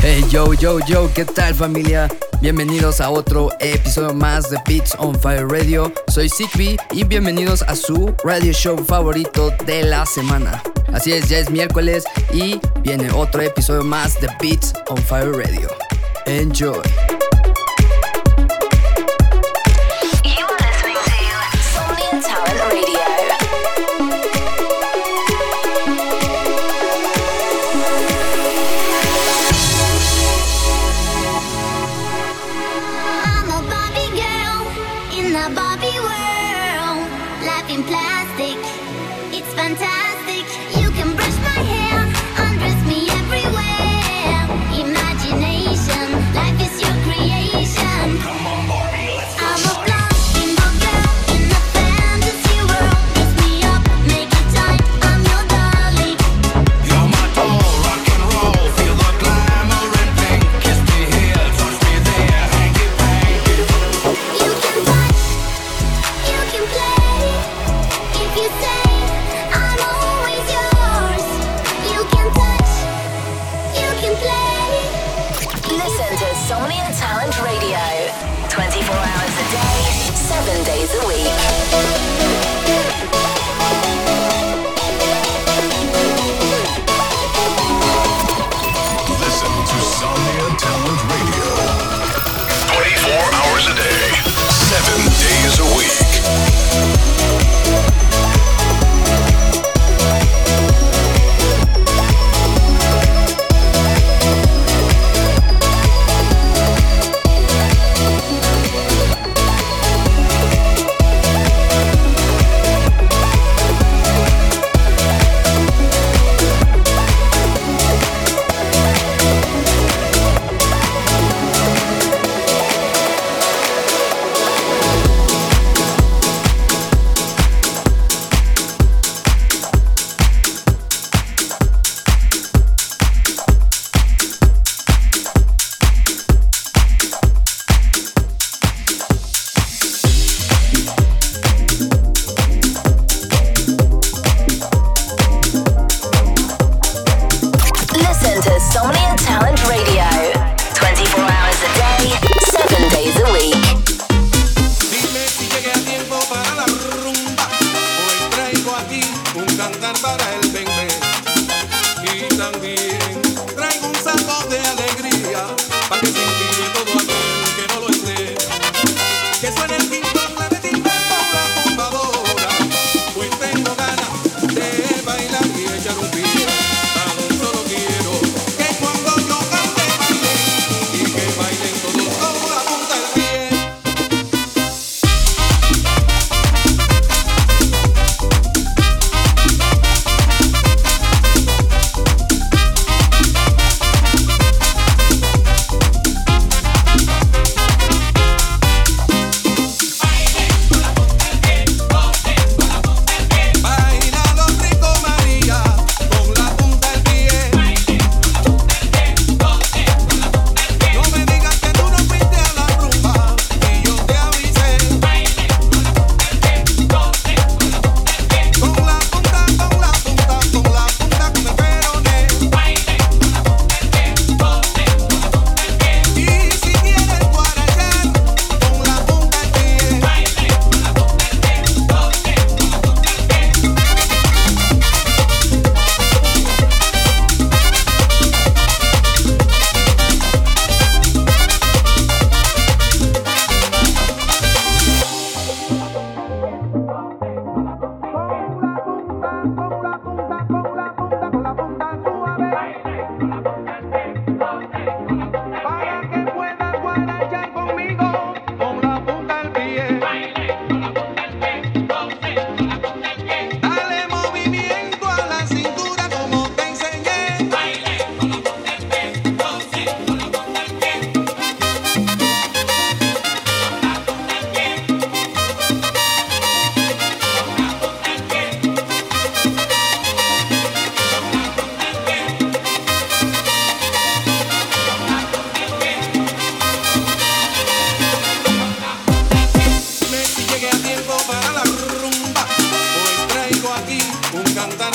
Hey yo yo yo, ¿qué tal familia? Bienvenidos a otro episodio más de Beats on Fire Radio. Soy Sigby y bienvenidos a su radio show favorito de la semana. Así es, ya es miércoles y viene otro episodio más de Beats on Fire Radio. Enjoy.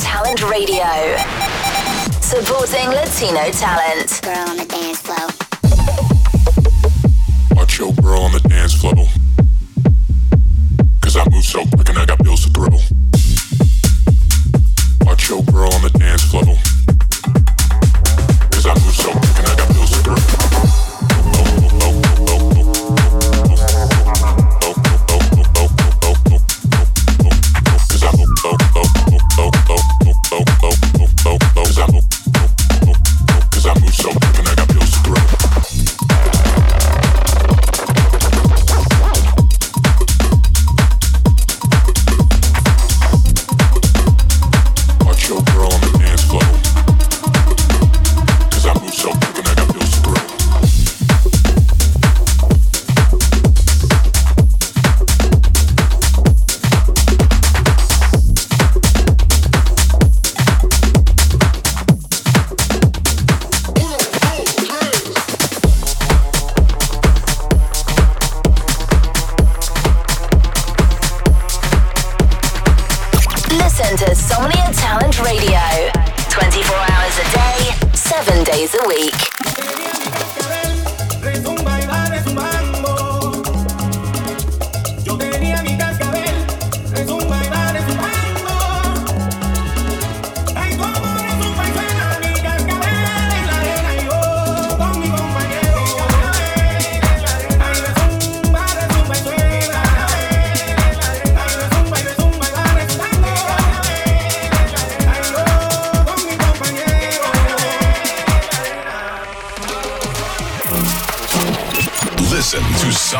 Talent Radio, supporting Latino talent. Girl on the dance floor. Watch your girl on the dance floor. Cause I move so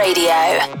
Radio.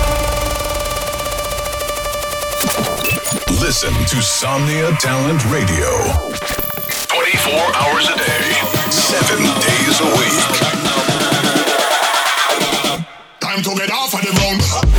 Listen to Somnia Talent Radio. 24 hours a day, 7 days a week. Time to get off of the ground.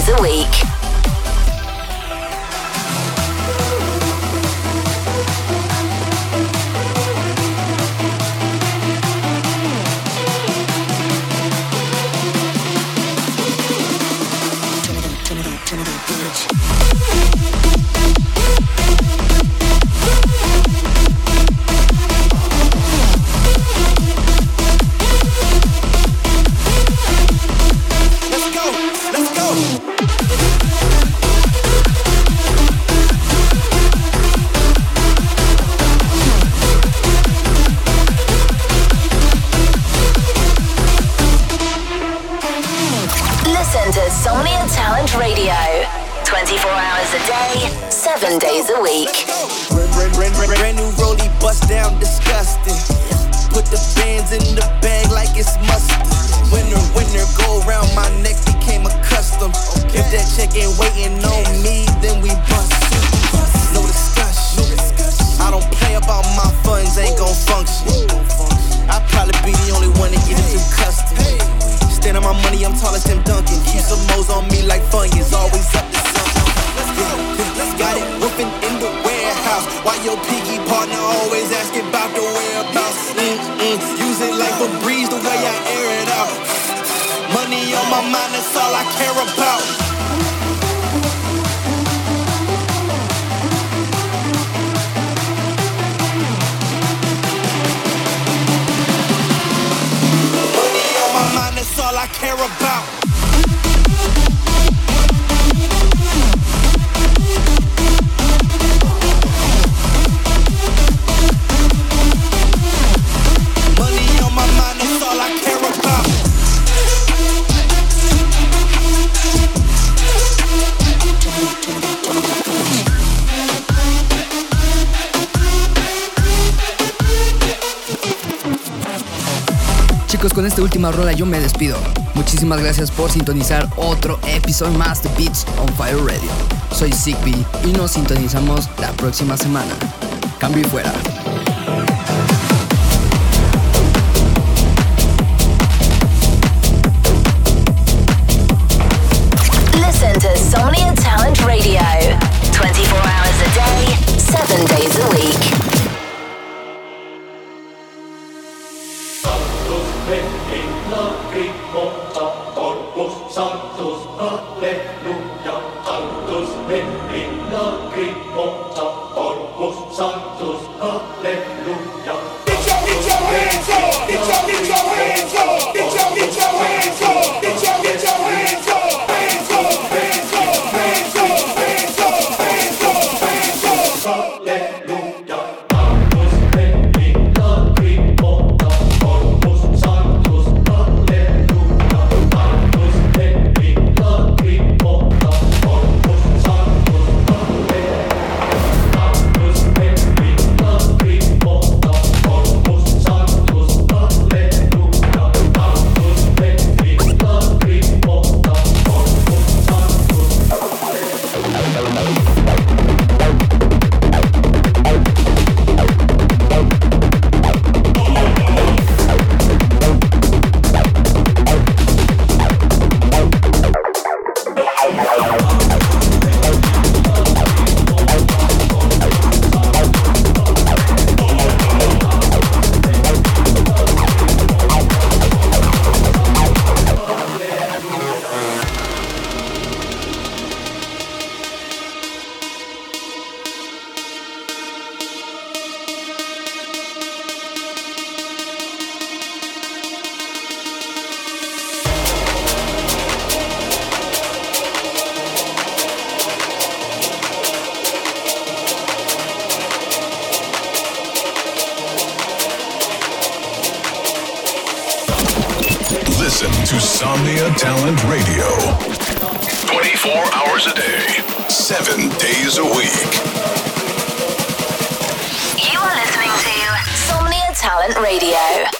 Days a week. Down. Put the bands in the bag like it's mustard. Winner, winner, go around my neck became a custom. If that check ain't waiting on me, all I care about. Esta última rola yo me despido. Muchísimas gracias por sintonizar otro episodio más de Beats on Fire Radio. Soy Zigbee y nos sintonizamos la próxima semana. Cambio y fuera. Listen to Somnia Talent Radio. 24 hours a day, 7 days a week. 어. Listen to Somnia Talent Radio. 24 hours a day, 7 days a week. You are listening to Somnia Talent Radio.